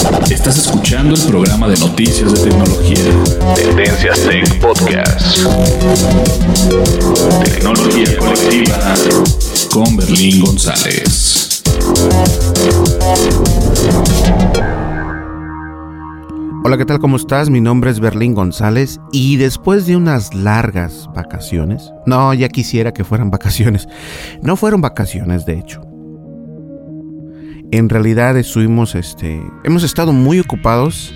Estás escuchando el programa de noticias de tecnología. Tendencias Tech Podcast. Tecnología colectiva con Berlín González. Hola, ¿qué tal? ¿Cómo estás? Mi nombre es Berlín González y después de unas largas vacaciones, no, ya quisiera que fueran vacaciones, no fueron vacaciones de hecho. En realidad estuvimos, este, hemos estado muy ocupados,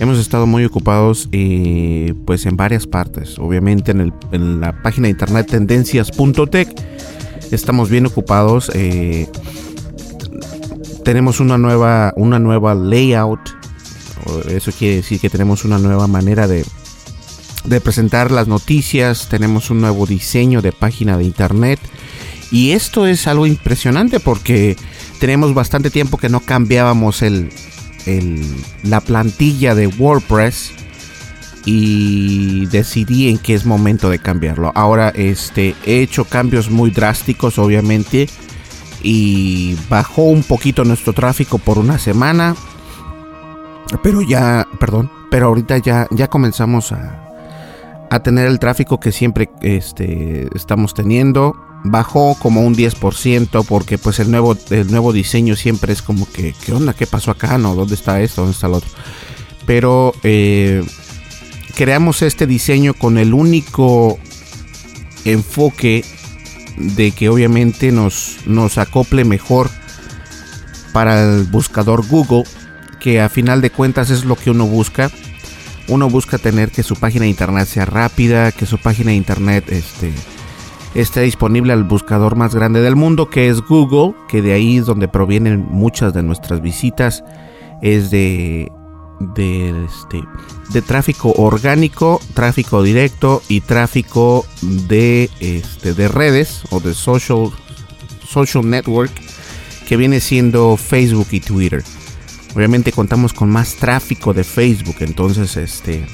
hemos estado muy ocupados eh, pues en varias partes, obviamente en, el- en la página de internet tendencias.tech, estamos bien ocupados, eh, tenemos una nueva, una nueva layout Eso quiere decir que tenemos una nueva manera de, de presentar las noticias, tenemos un nuevo diseño de página de internet. Y esto es algo impresionante porque tenemos bastante tiempo que no cambiábamos el, el- la plantilla de WordPress y decidí en que es momento de cambiarlo. Ahora este, he hecho cambios muy drásticos obviamente y bajó un poquito nuestro tráfico por una semana pero ya, perdón, pero ahorita ya, ya comenzamos a, a tener el tráfico que siempre este, estamos teniendo. Bajó como un 10% porque pues el nuevo, el nuevo diseño siempre es como que, ¿qué onda? ¿Qué pasó acá? ¿No? ¿Dónde está esto? ¿Dónde está lo otro? Pero eh, creamos este diseño con el único enfoque de que obviamente nos, nos acople mejor para el buscador Google que a final de cuentas es lo que uno busca. Uno busca tener que su página de internet sea rápida, que su página de internet este, esté disponible al buscador más grande del mundo, que es Google, que de ahí es donde provienen muchas de nuestras visitas, es de, de, este, de tráfico orgánico, tráfico directo y tráfico de, este, de redes o de social, social network, que viene siendo Facebook y Twitter. Obviamente contamos con más tráfico de Facebook, entonces este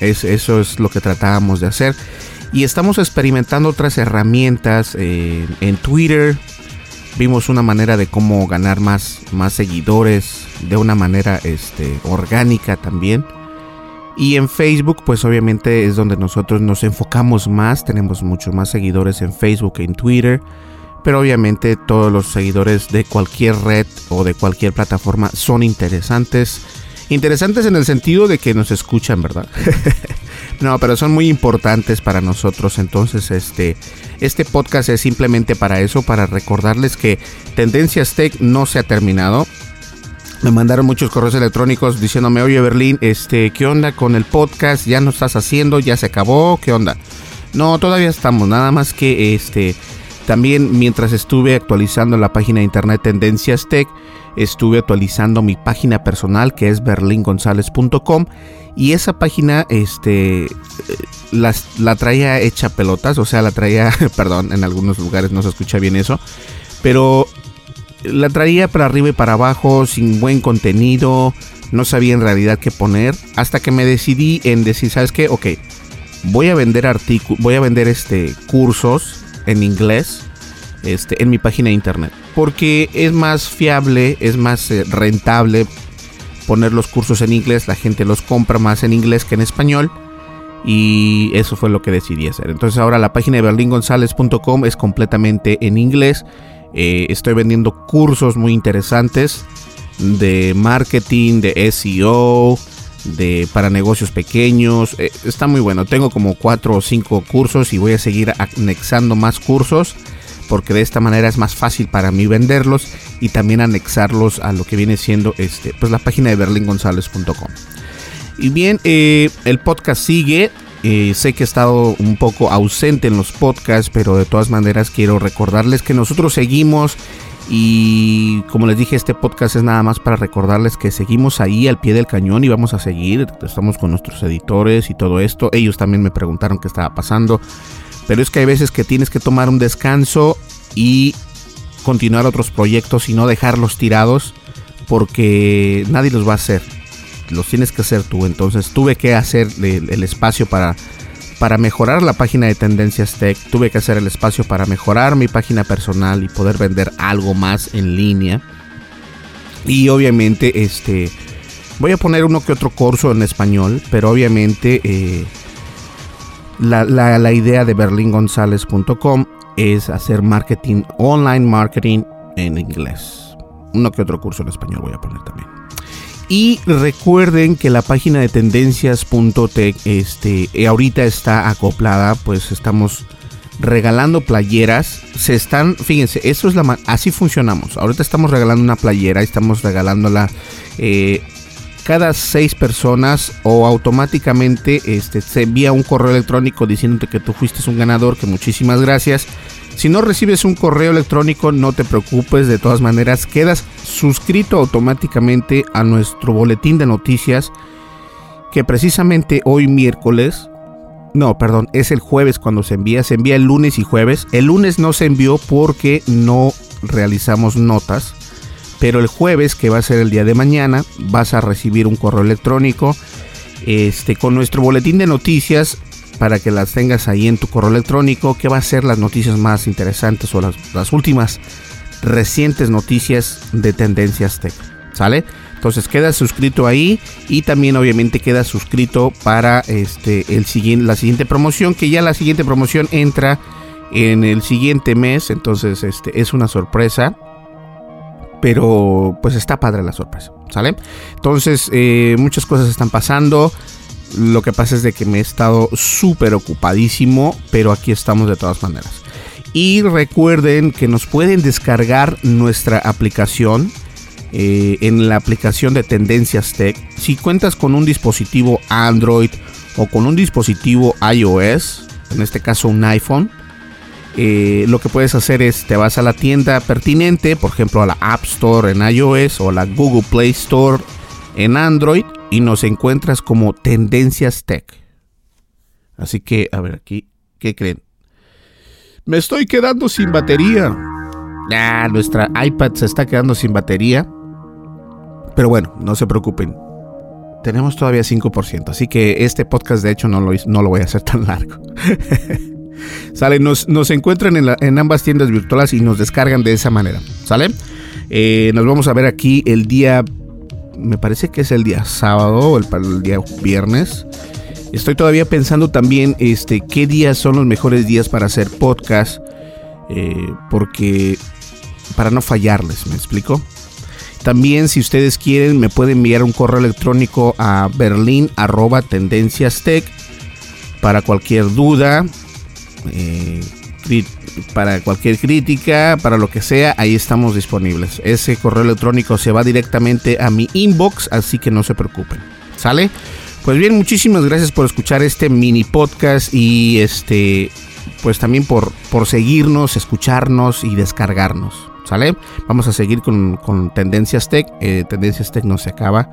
es, eso es lo que tratábamos de hacer. Y estamos experimentando otras herramientas eh, en Twitter. Vimos una manera de cómo ganar más, más seguidores de una manera este, orgánica también. Y en Facebook, pues obviamente es donde nosotros nos enfocamos más. Tenemos muchos más seguidores en Facebook que en Twitter. Pero obviamente todos los seguidores de cualquier red o de cualquier plataforma son interesantes. Interesantes en el sentido de que nos escuchan, ¿verdad? no, pero son muy importantes para nosotros. Entonces, este, este podcast es simplemente para eso, para recordarles que Tendencias Tech no se ha terminado. Me mandaron muchos correos electrónicos diciéndome, oye Berlín, este, ¿qué onda con el podcast? ¿Ya no estás haciendo? ¿Ya se acabó? ¿Qué onda? No, todavía estamos, nada más que este también mientras estuve actualizando la página de internet Tendencias Tech, estuve actualizando mi página personal que es berlingonzalez.com y esa página este la traía hecha pelotas, o sea, la traía, perdón, en algunos lugares no se escucha bien eso, pero la traía para arriba y para abajo sin buen contenido, no sabía en realidad qué poner, hasta que me decidí en decir, ¿sabes qué? Ok, voy a vender artículos, voy a vender este cursos en inglés este, en mi página de internet. Porque es más fiable, es más eh, rentable poner los cursos en inglés. La gente los compra más en inglés que en español. Y eso fue lo que decidí hacer. Entonces ahora la página de berlingonzales.com es completamente en inglés. Eh, estoy vendiendo cursos muy interesantes de marketing, de SEO, de para negocios pequeños. Eh, está muy bueno. Tengo como 4 o 5 cursos y voy a seguir anexando más cursos porque de esta manera es más fácil para mí venderlos y también anexarlos a lo que viene siendo este pues la página de berlingonzales.com. Y bien, eh, el podcast sigue. Eh, sé que he estado un poco ausente en los podcasts, pero de todas maneras quiero recordarles que nosotros seguimos y como les dije, este podcast es nada más para recordarles que seguimos ahí al pie del cañón y vamos a seguir. Estamos con nuestros editores y todo esto. Ellos también me preguntaron qué estaba pasando. Pero es que hay veces que tienes que tomar un descanso y continuar otros proyectos y no dejarlos tirados porque nadie los va a hacer. Los tienes que hacer tú. Entonces tuve que hacer el espacio para para mejorar la página de Tendencias Tech, tuve que hacer el espacio para mejorar mi página personal y poder vender algo más en línea. Y obviamente, este, voy a poner uno que otro curso en español, pero obviamente eh, la, la, idea de berlingonzales.com es hacer marketing, online marketing en inglés. Uno que otro curso en español voy a poner también. Y recuerden que la página de tendencias.tech este, eh, ahorita está acoplada, pues estamos regalando playeras. Se están, fíjense, eso es la así funcionamos. Ahorita estamos regalando una playera, estamos regalándola eh, cada seis personas o automáticamente este, se envía un correo electrónico diciéndote que tú fuiste un ganador, que muchísimas gracias. Si no recibes un correo electrónico, no te preocupes, de todas maneras quedas suscrito automáticamente a nuestro boletín de noticias que precisamente hoy miércoles, no, perdón, es el jueves cuando se envía, se envía el lunes y jueves. El lunes no se envió porque no realizamos notas, pero el jueves, que va a ser el día de mañana, vas a recibir un correo electrónico este, con nuestro boletín de noticias para que las tengas ahí en tu correo electrónico, que va a ser las noticias más interesantes o las, últimas recientes noticias de Tendencias Tech. ¿Sale? Entonces queda suscrito ahí y también obviamente queda suscrito para este el la siguiente promoción que ya la siguiente promoción entra en el siguiente mes, entonces este es una sorpresa. Pero pues está padre la sorpresa, ¿sale? Entonces eh, muchas cosas están pasando. Lo que pasa es de que me he estado súper ocupadísimo, pero aquí estamos de todas maneras. Y recuerden que nos pueden descargar nuestra aplicación eh, en la aplicación de Tendencias Tech. Si cuentas con un dispositivo Android o con un dispositivo iOS, en este caso un iPhone, eh, lo que puedes hacer es te vas a la tienda pertinente, por ejemplo a la App Store en iOS o la Google Play Store en Android y nos encuentras como Tendencias Tech. Así que, a ver aquí, ¿qué creen? Me estoy quedando sin batería. Ah, nuestra iPad se está quedando sin batería. Pero bueno, no se preocupen. Tenemos todavía 5%, así que este podcast de hecho no lo, no lo voy a hacer tan largo. ¿Sale? Nos, nos encuentran en, ambas tiendas virtuales y nos descargan de esa manera. ¿Sale? Eh, nos vamos a ver aquí el día me parece que es el día sábado o el, día viernes. Estoy todavía pensando también este, qué días son los mejores días para hacer podcast. Eh, porque para no fallarles, ¿me explico? También si ustedes quieren me pueden enviar un correo electrónico a berlin para cualquier duda, eh, para cualquier crítica, para lo que sea, ahí estamos disponibles. Ese correo electrónico se va directamente a mi inbox, así que no se preocupen. ¿Sale? Pues bien, muchísimas gracias por escuchar este mini podcast y este pues también por, por seguirnos, escucharnos y descargarnos. ¿Sale? Vamos a seguir con, Tendencias Tech. Eh, Tendencias Tech no se acaba.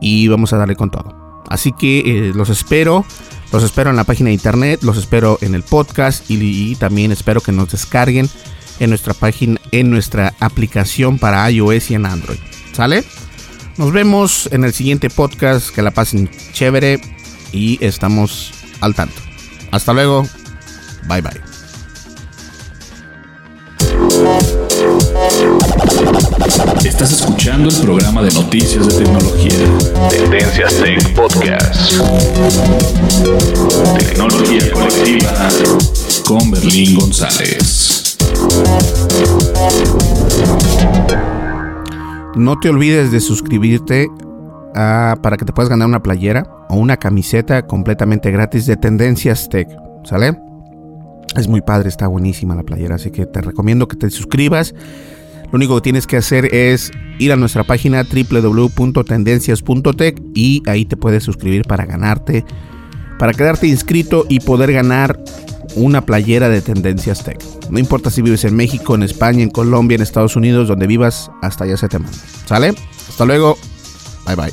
Y vamos a darle con todo. Así que eh, los espero. Los espero en la página de internet. Los espero en el podcast. Y, también espero que nos descarguen en nuestra página, en nuestra aplicación para iOS y en Android. ¿Sale? Nos vemos en el siguiente podcast. Que la pasen chévere. Y estamos al tanto. Hasta luego. Bye bye. Estás escuchando el programa de noticias de tecnología. Tendencias Tech Podcast. Tecnología colectiva con Berlín González. No te olvides de suscribirte ah, para que te puedas ganar una playera o una camiseta completamente gratis de Tendencias Tech. ¿Sale? Es muy padre, está buenísima la playera, así que te recomiendo que te suscribas. Lo único que tienes que hacer es ir a nuestra página www.tendencias.tech y ahí te puedes suscribir para ganarte, para quedarte inscrito y poder ganar una playera de Tendencias Tech. No importa si vives en México, en España, en Colombia, en Estados Unidos, donde vivas, hasta allá se te manda. ¿Sale? Hasta luego. Bye bye.